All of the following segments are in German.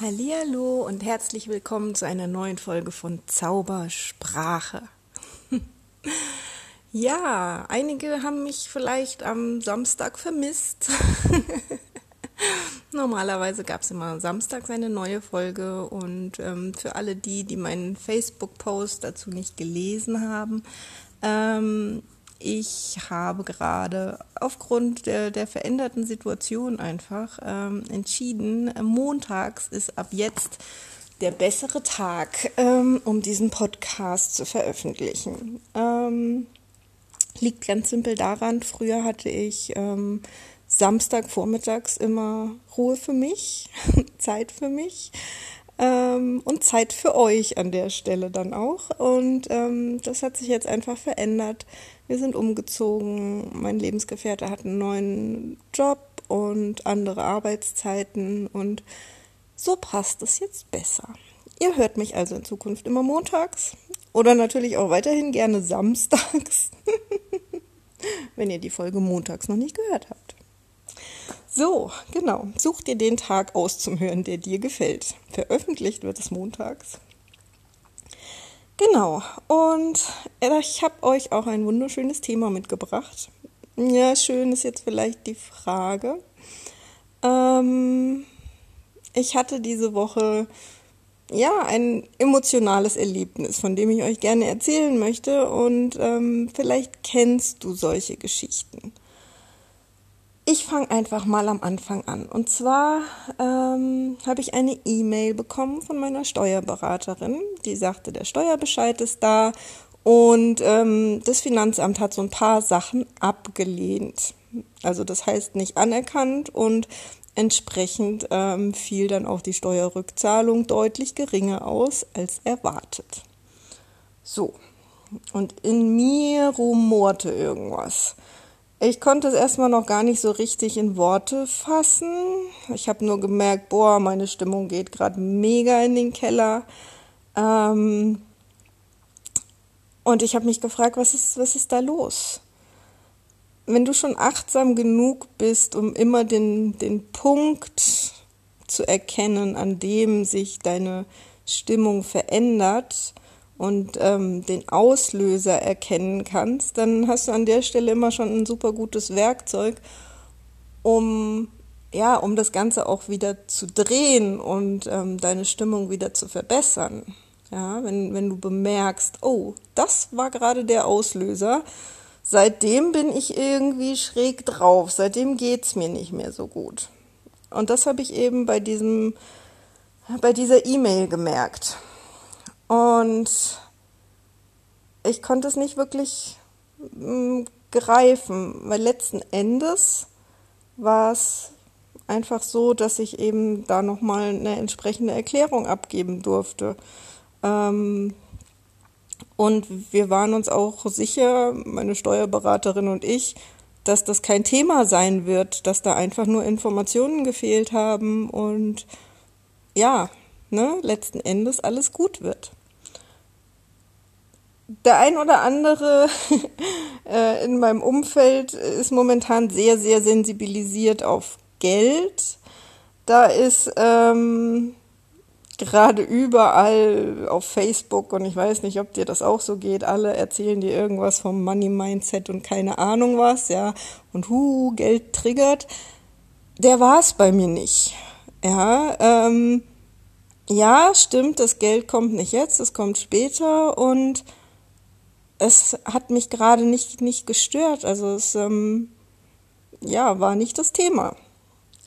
Hallihallo und herzlich willkommen zu einer neuen Folge von Zaubersprache. ja, einige haben mich vielleicht am Samstag vermisst. Normalerweise gab es immer samstags eine neue Folge und ähm, für alle die, die meinen Facebook-Post dazu nicht gelesen haben, ähm, ich habe gerade aufgrund der, der veränderten Situation einfach ähm, entschieden, montags ist ab jetzt der bessere Tag, ähm, um diesen Podcast zu veröffentlichen. Ähm, liegt ganz simpel daran, früher hatte ich ähm, Samstagvormittags immer Ruhe für mich, Zeit für mich ähm, und Zeit für euch an der Stelle dann auch. Und ähm, das hat sich jetzt einfach verändert. Wir sind umgezogen, mein Lebensgefährte hat einen neuen Job und andere Arbeitszeiten und so passt es jetzt besser. Ihr hört mich also in Zukunft immer montags oder natürlich auch weiterhin gerne samstags, wenn ihr die Folge montags noch nicht gehört habt. So, genau. Such dir den Tag aus zum Hören, der dir gefällt. Veröffentlicht wird es montags. Genau, und ich habe euch auch ein wunderschönes Thema mitgebracht. Ja, schön ist jetzt vielleicht die Frage. Ähm, ich hatte diese Woche ja ein emotionales Erlebnis, von dem ich euch gerne erzählen möchte und ähm, vielleicht kennst du solche Geschichten. Ich fange einfach mal am Anfang an. Und zwar ähm, habe ich eine E-Mail bekommen von meiner Steuerberaterin, die sagte, der Steuerbescheid ist da und ähm, das Finanzamt hat so ein paar Sachen abgelehnt. Also das heißt nicht anerkannt und entsprechend ähm, fiel dann auch die Steuerrückzahlung deutlich geringer aus als erwartet. So, und in mir rumorte irgendwas. Ich konnte es erstmal noch gar nicht so richtig in Worte fassen. Ich habe nur gemerkt, boah, meine Stimmung geht gerade mega in den Keller. Ähm und ich habe mich gefragt, was ist, was ist da los? Wenn du schon achtsam genug bist, um immer den, den Punkt zu erkennen, an dem sich deine Stimmung verändert, und ähm, den Auslöser erkennen kannst, dann hast du an der Stelle immer schon ein super gutes Werkzeug, um ja, um das Ganze auch wieder zu drehen und ähm, deine Stimmung wieder zu verbessern. Ja, wenn, wenn du bemerkst, oh, das war gerade der Auslöser, seitdem bin ich irgendwie schräg drauf, seitdem geht's mir nicht mehr so gut. Und das habe ich eben bei diesem, bei dieser E-Mail gemerkt. Und ich konnte es nicht wirklich mm, greifen, weil letzten Endes war es einfach so, dass ich eben da nochmal eine entsprechende Erklärung abgeben durfte. Ähm, und wir waren uns auch sicher, meine Steuerberaterin und ich, dass das kein Thema sein wird, dass da einfach nur Informationen gefehlt haben und ja, ne, letzten Endes alles gut wird der ein oder andere äh, in meinem Umfeld ist momentan sehr, sehr sensibilisiert auf Geld. Da ist ähm, gerade überall auf Facebook und ich weiß nicht, ob dir das auch so geht, alle erzählen dir irgendwas vom Money Mindset und keine Ahnung was, ja, und hu, Geld triggert. Der war es bei mir nicht. Ja, ähm, ja, stimmt, das Geld kommt nicht jetzt, es kommt später und es hat mich gerade nicht, nicht gestört. Also es ähm, ja, war nicht das Thema.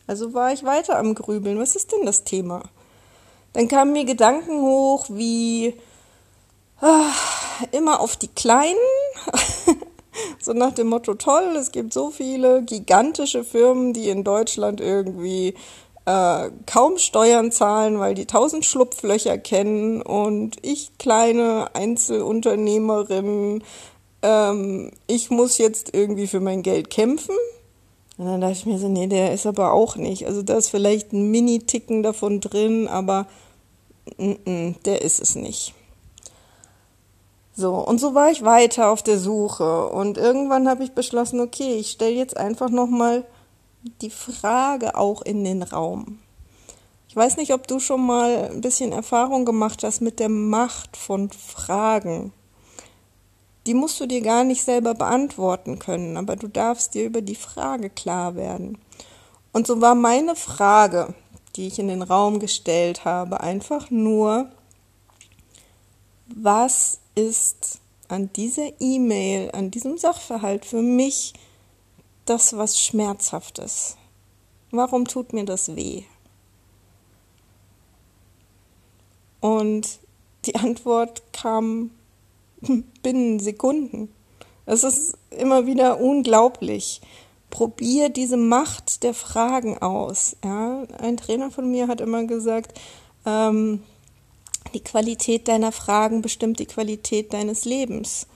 Also war ich weiter am Grübeln. Was ist denn das Thema? Dann kamen mir Gedanken hoch wie ah, immer auf die Kleinen. so nach dem Motto, toll, es gibt so viele gigantische Firmen, die in Deutschland irgendwie äh, kaum Steuern zahlen, weil die tausend Schlupflöcher kennen und ich kleine Einzelunternehmerin, ähm, ich muss jetzt irgendwie für mein Geld kämpfen. Und dann dachte ich mir so, nee, der ist aber auch nicht. Also da ist vielleicht ein Mini-Ticken davon drin, aber n -n, der ist es nicht. So, und so war ich weiter auf der Suche. Und irgendwann habe ich beschlossen, okay, ich stelle jetzt einfach nochmal die Frage auch in den Raum. Ich weiß nicht, ob du schon mal ein bisschen Erfahrung gemacht hast mit der Macht von Fragen. Die musst du dir gar nicht selber beantworten können, aber du darfst dir über die Frage klar werden. Und so war meine Frage, die ich in den Raum gestellt habe, einfach nur, was ist an dieser E-Mail, an diesem Sachverhalt für mich das, was schmerzhaft ist? Warum tut mir das weh? Und die Antwort kam binnen Sekunden. Es ist immer wieder unglaublich. Probier diese Macht der Fragen aus. Ja? Ein Trainer von mir hat immer gesagt, ähm, die Qualität deiner Fragen bestimmt die Qualität deines Lebens.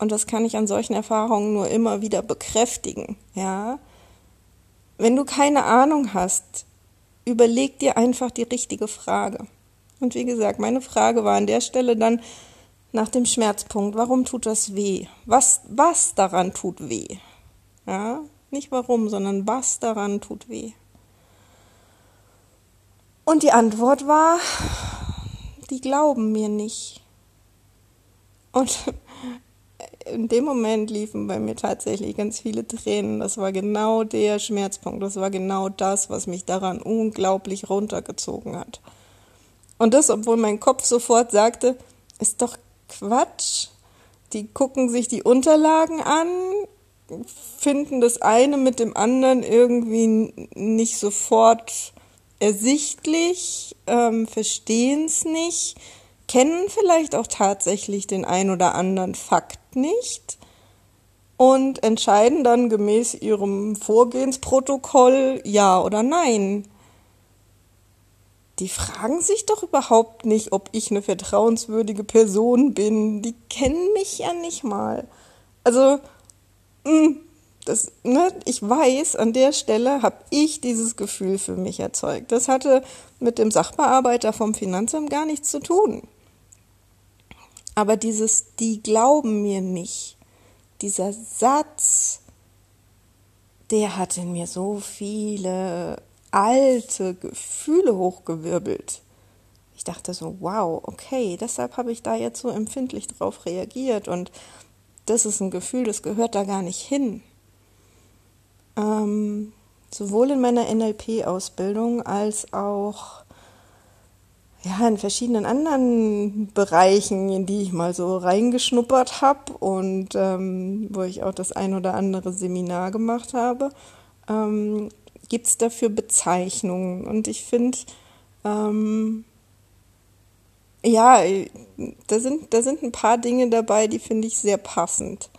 Und das kann ich an solchen Erfahrungen nur immer wieder bekräftigen. Ja? Wenn du keine Ahnung hast, überleg dir einfach die richtige Frage. Und wie gesagt, meine Frage war an der Stelle dann nach dem Schmerzpunkt, warum tut das weh? Was, was daran tut weh? Ja, nicht warum, sondern was daran tut weh. Und die Antwort war, die glauben mir nicht. Und in dem Moment liefen bei mir tatsächlich ganz viele Tränen. Das war genau der Schmerzpunkt. Das war genau das, was mich daran unglaublich runtergezogen hat. Und das, obwohl mein Kopf sofort sagte, ist doch Quatsch. Die gucken sich die Unterlagen an, finden das eine mit dem anderen irgendwie nicht sofort ersichtlich, ähm, verstehen es nicht, kennen vielleicht auch tatsächlich den ein oder anderen Fakt nicht und entscheiden dann gemäß ihrem Vorgehensprotokoll ja oder nein die fragen sich doch überhaupt nicht, ob ich eine vertrauenswürdige Person bin. Die kennen mich ja nicht mal. Also, mm, das, ne, ich weiß, an der Stelle habe ich dieses Gefühl für mich erzeugt. Das hatte mit dem Sachbearbeiter vom Finanzamt gar nichts zu tun. Aber dieses, die glauben mir nicht, dieser Satz, der hat in mir so viele alte Gefühle hochgewirbelt. Ich dachte so, wow, okay, deshalb habe ich da jetzt so empfindlich drauf reagiert und das ist ein Gefühl, das gehört da gar nicht hin. Ähm, sowohl in meiner NLP-Ausbildung als auch ja, in verschiedenen anderen Bereichen, in die ich mal so reingeschnuppert habe und ähm, wo ich auch das ein oder andere Seminar gemacht habe, ähm, gibt es dafür Bezeichnungen. Und ich finde, ähm, ja, da sind, da sind ein paar Dinge dabei, die finde ich sehr passend.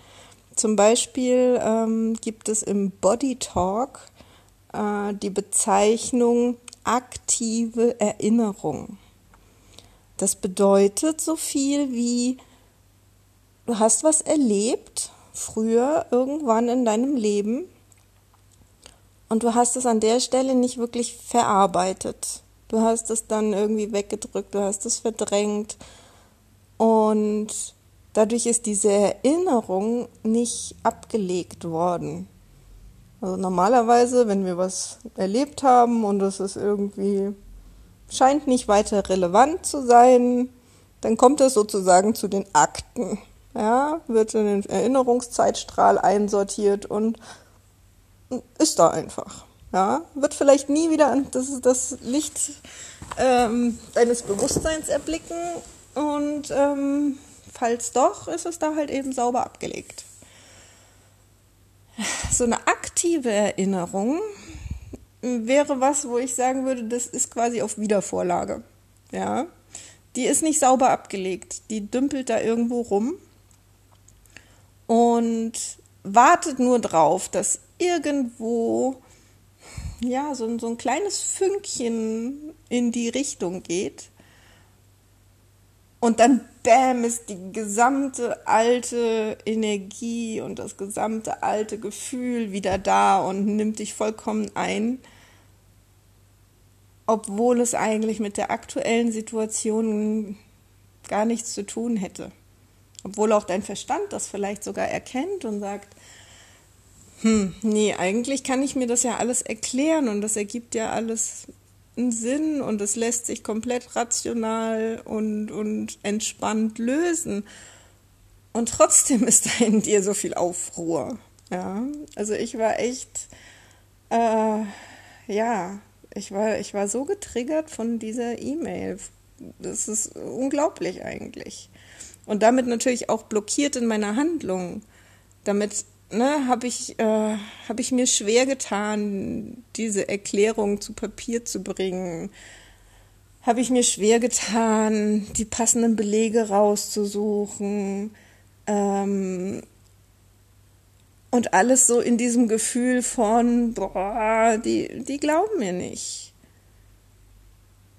Zum Beispiel ähm, gibt es im Body Talk äh, die Bezeichnung aktive Erinnerung. Das bedeutet so viel wie, du hast was erlebt, früher irgendwann in deinem Leben, und du hast es an der Stelle nicht wirklich verarbeitet. Du hast es dann irgendwie weggedrückt, du hast es verdrängt. Und dadurch ist diese Erinnerung nicht abgelegt worden. Also normalerweise, wenn wir was erlebt haben und es ist irgendwie scheint nicht weiter relevant zu sein, dann kommt es sozusagen zu den Akten. Ja, wird in den Erinnerungszeitstrahl einsortiert und ist da einfach. Ja, wird vielleicht nie wieder das, das Licht ähm, deines Bewusstseins erblicken und ähm, falls doch, ist es da halt eben sauber abgelegt. So eine aktive Erinnerung wäre was, wo ich sagen würde, das ist quasi auf Wiedervorlage. Ja, die ist nicht sauber abgelegt, die dümpelt da irgendwo rum und wartet nur drauf, dass irgendwo ja so, so ein kleines Fünkchen in die Richtung geht. Und dann, bam, ist die gesamte alte Energie und das gesamte alte Gefühl wieder da und nimmt dich vollkommen ein, obwohl es eigentlich mit der aktuellen Situation gar nichts zu tun hätte. Obwohl auch dein Verstand das vielleicht sogar erkennt und sagt, hm, nee, eigentlich kann ich mir das ja alles erklären und das ergibt ja alles einen Sinn und es lässt sich komplett rational und, und entspannt lösen. Und trotzdem ist da in dir so viel Aufruhr. Ja, also ich war echt, äh, ja, ich war, ich war so getriggert von dieser E-Mail. Das ist unglaublich eigentlich. Und damit natürlich auch blockiert in meiner Handlung. Damit ne, habe ich, äh, hab ich mir schwer getan, diese Erklärung zu Papier zu bringen. Habe ich mir schwer getan, die passenden Belege rauszusuchen. Ähm, und alles so in diesem Gefühl von, boah, die, die glauben mir nicht.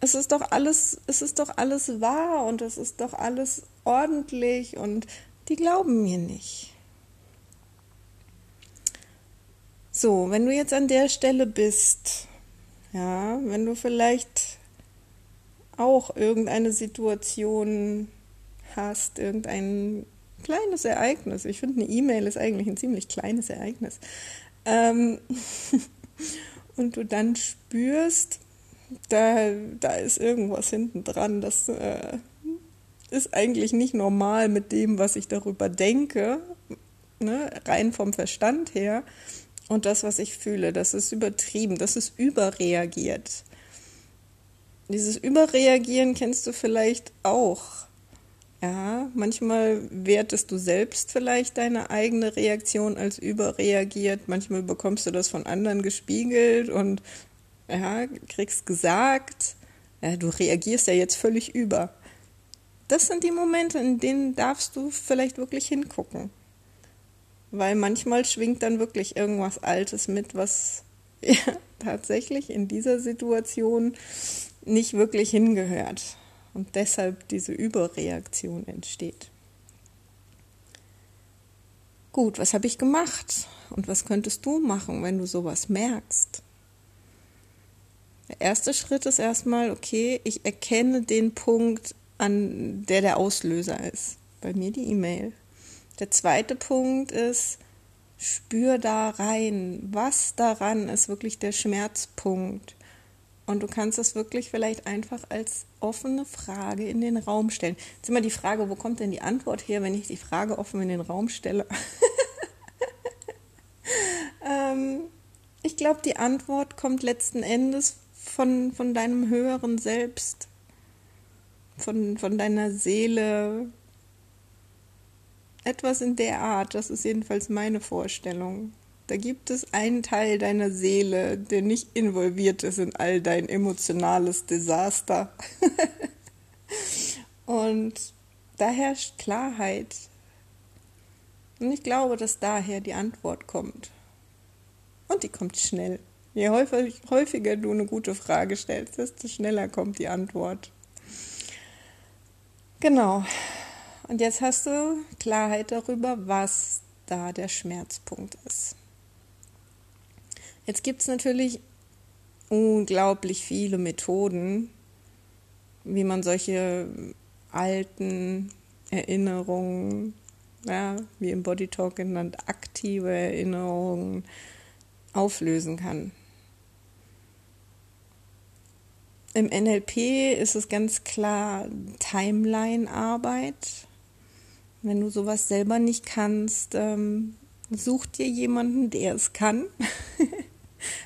Es ist doch alles, es ist doch alles wahr und es ist doch alles ordentlich und die glauben mir nicht. So, wenn du jetzt an der Stelle bist, ja, wenn du vielleicht auch irgendeine Situation hast, irgendein kleines Ereignis. Ich finde, eine E-Mail ist eigentlich ein ziemlich kleines Ereignis. Ähm und du dann spürst, da, da ist irgendwas hinten dran, das äh, ist eigentlich nicht normal mit dem, was ich darüber denke, ne, rein vom Verstand her. Und das, was ich fühle, das ist übertrieben, das ist überreagiert. Dieses Überreagieren kennst du vielleicht auch. Ja, manchmal wertest du selbst vielleicht deine eigene Reaktion als überreagiert. Manchmal bekommst du das von anderen gespiegelt und ja, kriegst gesagt, ja, du reagierst ja jetzt völlig über. Das sind die Momente, in denen darfst du vielleicht wirklich hingucken. Weil manchmal schwingt dann wirklich irgendwas Altes mit, was ja, tatsächlich in dieser Situation nicht wirklich hingehört und deshalb diese Überreaktion entsteht. Gut, was habe ich gemacht und was könntest du machen, wenn du sowas merkst? Der erste Schritt ist erstmal, okay, ich erkenne den Punkt, an der der Auslöser ist. Bei mir die E-Mail. Der zweite Punkt ist, spür da rein, was daran ist wirklich der Schmerzpunkt. Und du kannst es wirklich vielleicht einfach als offene Frage in den Raum stellen. Jetzt immer die Frage, wo kommt denn die Antwort her, wenn ich die Frage offen in den Raum stelle? ähm, ich glaube, die Antwort kommt letzten Endes von, von deinem höheren Selbst, von, von deiner Seele, etwas in der Art, das ist jedenfalls meine Vorstellung. Da gibt es einen Teil deiner Seele, der nicht involviert ist in all dein emotionales Desaster. Und da herrscht Klarheit. Und ich glaube, dass daher die Antwort kommt. Und die kommt schnell. Je häufiger du eine gute Frage stellst, desto schneller kommt die Antwort. Genau. Und jetzt hast du Klarheit darüber, was da der Schmerzpunkt ist. Jetzt gibt es natürlich unglaublich viele Methoden, wie man solche alten Erinnerungen, ja, wie im Body Talk genannt, aktive Erinnerungen auflösen kann. Im NLP ist es ganz klar Timeline-Arbeit. Wenn du sowas selber nicht kannst, ähm, such dir jemanden, der es kann.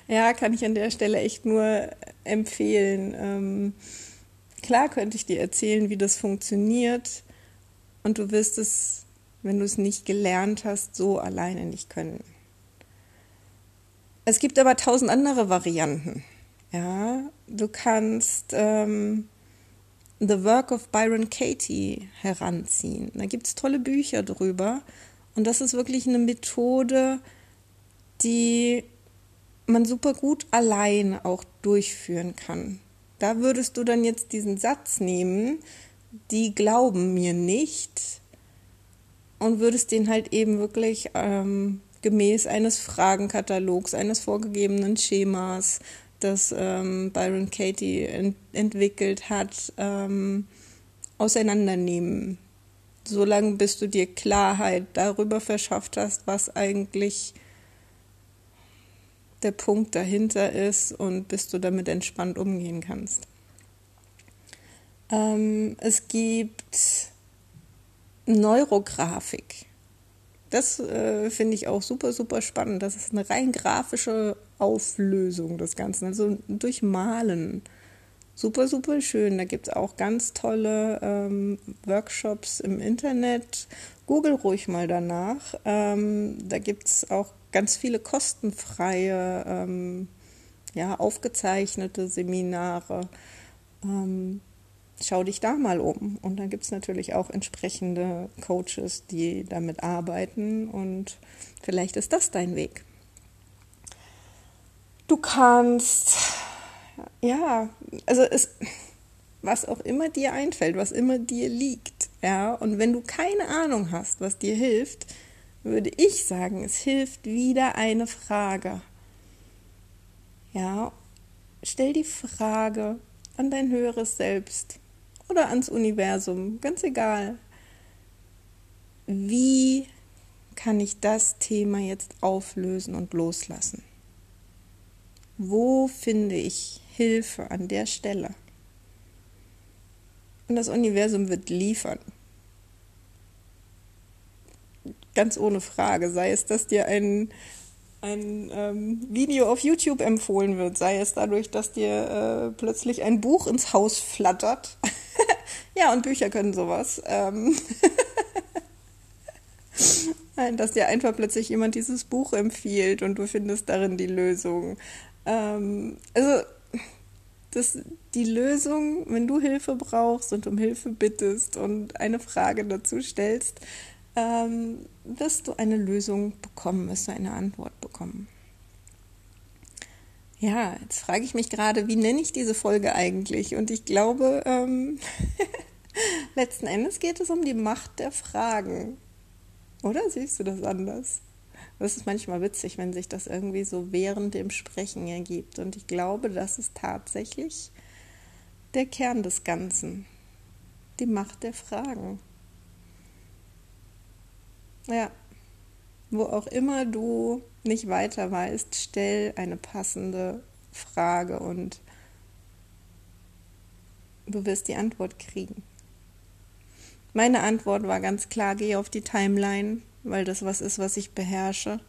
ja, kann ich an der Stelle echt nur empfehlen. Ähm, klar könnte ich dir erzählen, wie das funktioniert. Und du wirst es, wenn du es nicht gelernt hast, so alleine nicht können. Es gibt aber tausend andere Varianten. Ja, du kannst ähm, The Work of Byron Katie heranziehen. Da gibt es tolle Bücher drüber. Und das ist wirklich eine Methode, die man super gut allein auch durchführen kann. Da würdest du dann jetzt diesen Satz nehmen, die glauben mir nicht, und würdest den halt eben wirklich ähm, gemäß eines Fragenkatalogs, eines vorgegebenen Schemas das ähm, Byron Katie ent entwickelt hat, ähm, auseinandernehmen. Solange bis du dir Klarheit darüber verschafft hast, was eigentlich der Punkt dahinter ist und bis du damit entspannt umgehen kannst. Ähm, es gibt Neurografik. Das äh, finde ich auch super, super spannend. Das ist eine rein grafische Auflösung des Ganzen, also durch Malen. Super, super schön. Da gibt es auch ganz tolle ähm, Workshops im Internet. Google ruhig mal danach. Ähm, da gibt es auch ganz viele kostenfreie, ähm, ja, aufgezeichnete Seminare. Ähm, schau dich da mal um. Und dann gibt es natürlich auch entsprechende Coaches, die damit arbeiten und vielleicht ist das dein Weg. Du kannst, ja, also es, was auch immer dir einfällt, was immer dir liegt, ja, und wenn du keine Ahnung hast, was dir hilft, würde ich sagen, es hilft wieder eine Frage. Ja, stell die Frage an dein höheres Selbst oder ans Universum, ganz egal. Wie kann ich das Thema jetzt auflösen und loslassen? Wo finde ich Hilfe an der Stelle? Und das Universum wird liefern. Ganz ohne Frage. Sei es, dass dir ein, ein ähm, Video auf YouTube empfohlen wird, sei es dadurch, dass dir äh, plötzlich ein Buch ins Haus flattert. ja, und Bücher können sowas. Ähm dass dir einfach plötzlich jemand dieses Buch empfiehlt und du findest darin die Lösung. Ähm, also das, die Lösung, wenn du Hilfe brauchst und um Hilfe bittest und eine Frage dazu stellst, ähm, wirst du eine Lösung bekommen, wirst du eine Antwort bekommen. Ja, jetzt frage ich mich gerade, wie nenne ich diese Folge eigentlich? Und ich glaube, ähm, letzten Endes geht es um die Macht der Fragen. Oder siehst du das anders? Das ist manchmal witzig, wenn sich das irgendwie so während dem Sprechen ergibt. Und ich glaube, das ist tatsächlich der Kern des Ganzen. Die Macht der Fragen. Ja, wo auch immer du nicht weiter weißt, stell eine passende Frage und du wirst die Antwort kriegen. Meine Antwort war ganz klar, geh auf die Timeline, weil das was ist, was ich beherrsche.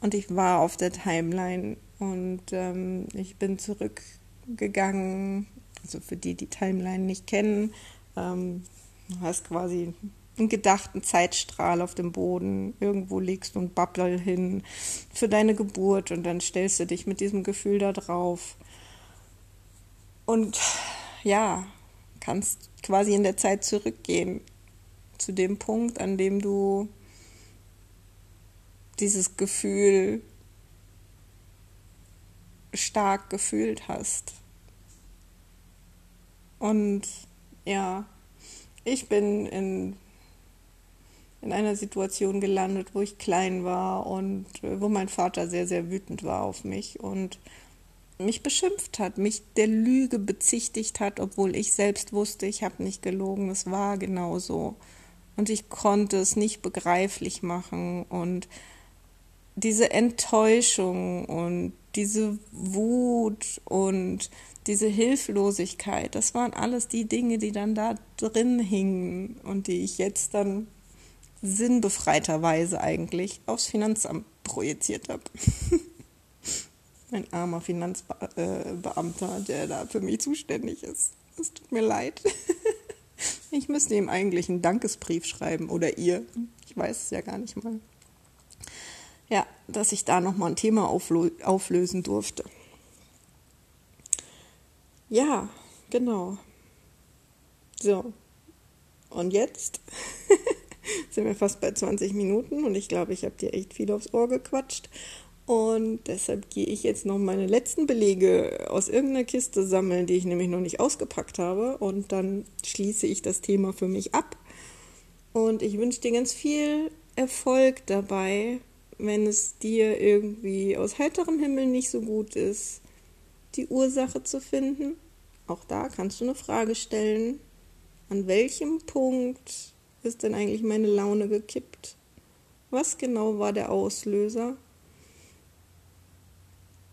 Und ich war auf der Timeline und ähm, ich bin zurückgegangen. Also für die, die Timeline nicht kennen, ähm, du hast quasi einen gedachten Zeitstrahl auf dem Boden. Irgendwo legst du ein Bubble hin für deine Geburt und dann stellst du dich mit diesem Gefühl da drauf. Und ja, kannst quasi in der Zeit zurückgehen zu dem Punkt, an dem du dieses Gefühl stark gefühlt hast. Und ja, ich bin in, in einer Situation gelandet, wo ich klein war und wo mein Vater sehr, sehr wütend war auf mich und mich beschimpft hat, mich der Lüge bezichtigt hat, obwohl ich selbst wusste, ich habe nicht gelogen, es war genau so. Und ich konnte es nicht begreiflich machen und diese Enttäuschung und diese Wut und diese Hilflosigkeit, das waren alles die Dinge, die dann da drin hingen und die ich jetzt dann sinnbefreiterweise eigentlich aufs Finanzamt projiziert habe. Ein armer Finanzbeamter, der da für mich zuständig ist. Es tut mir leid. Ich müsste ihm eigentlich einen Dankesbrief schreiben oder ihr. Ich weiß es ja gar nicht mal ja, dass ich da nochmal ein Thema auflösen durfte. Ja, genau. So. Und jetzt sind wir fast bei 20 Minuten und ich glaube, ich habe dir echt viel aufs Ohr gequatscht. Und deshalb gehe ich jetzt noch meine letzten Belege aus irgendeiner Kiste sammeln, die ich nämlich noch nicht ausgepackt habe. Und dann schließe ich das Thema für mich ab. Und ich wünsche dir ganz viel Erfolg dabei, wenn es dir irgendwie aus heiterem Himmel nicht so gut ist, die Ursache zu finden. Auch da kannst du eine Frage stellen. An welchem Punkt ist denn eigentlich meine Laune gekippt? Was genau war der Auslöser?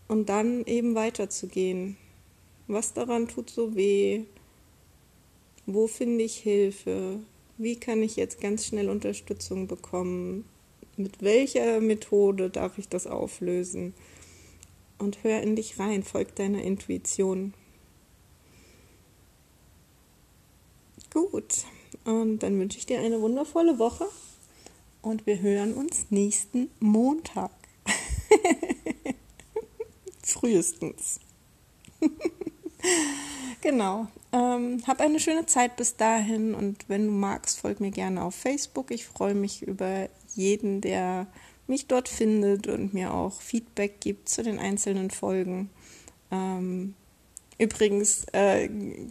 und dann eben weiterzugehen. Was daran tut so weh? Wo finde ich Hilfe? Wie kann ich jetzt ganz schnell Unterstützung bekommen? Mit welcher Methode darf ich das auflösen? Und hör in dich rein, folg deiner Intuition. Gut, und dann wünsche ich dir eine wundervolle Woche und wir hören uns nächsten Montag. Frühestens. genau. Ähm, hab eine schöne Zeit bis dahin und wenn du magst, folg mir gerne auf Facebook. Ich freue mich über jeden, der mich dort findet und mir auch Feedback gibt zu den einzelnen Folgen. Ähm, übrigens äh,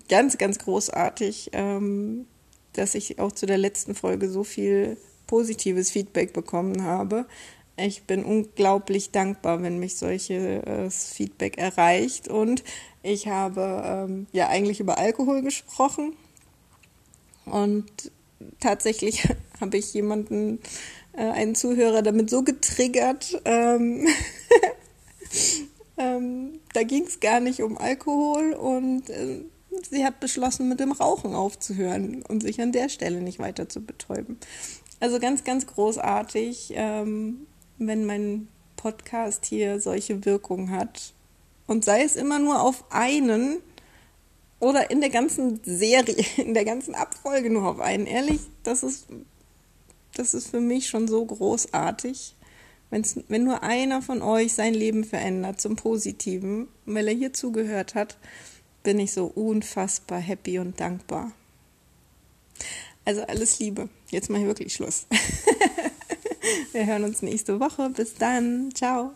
ganz, ganz großartig, ähm, dass ich auch zu der letzten Folge so viel positives Feedback bekommen habe. Ich bin unglaublich dankbar, wenn mich solches äh, Feedback erreicht. Und ich habe ähm, ja eigentlich über Alkohol gesprochen. Und tatsächlich habe ich jemanden, äh, einen Zuhörer, damit so getriggert. Ähm, ähm, da ging es gar nicht um Alkohol und äh, sie hat beschlossen, mit dem Rauchen aufzuhören und sich an der Stelle nicht weiter zu betäuben. Also ganz, ganz großartig, ähm, wenn mein Podcast hier solche Wirkung hat. Und sei es immer nur auf einen oder in der ganzen Serie, in der ganzen Abfolge nur auf einen. Ehrlich, das ist, das ist für mich schon so großartig. Wenn's, wenn nur einer von euch sein Leben verändert zum Positiven, weil er hier zugehört hat, bin ich so unfassbar happy und dankbar. Also alles Liebe. Jetzt mache ich wirklich Schluss. Wir hören uns nächste Woche. Bis dann. Ciao.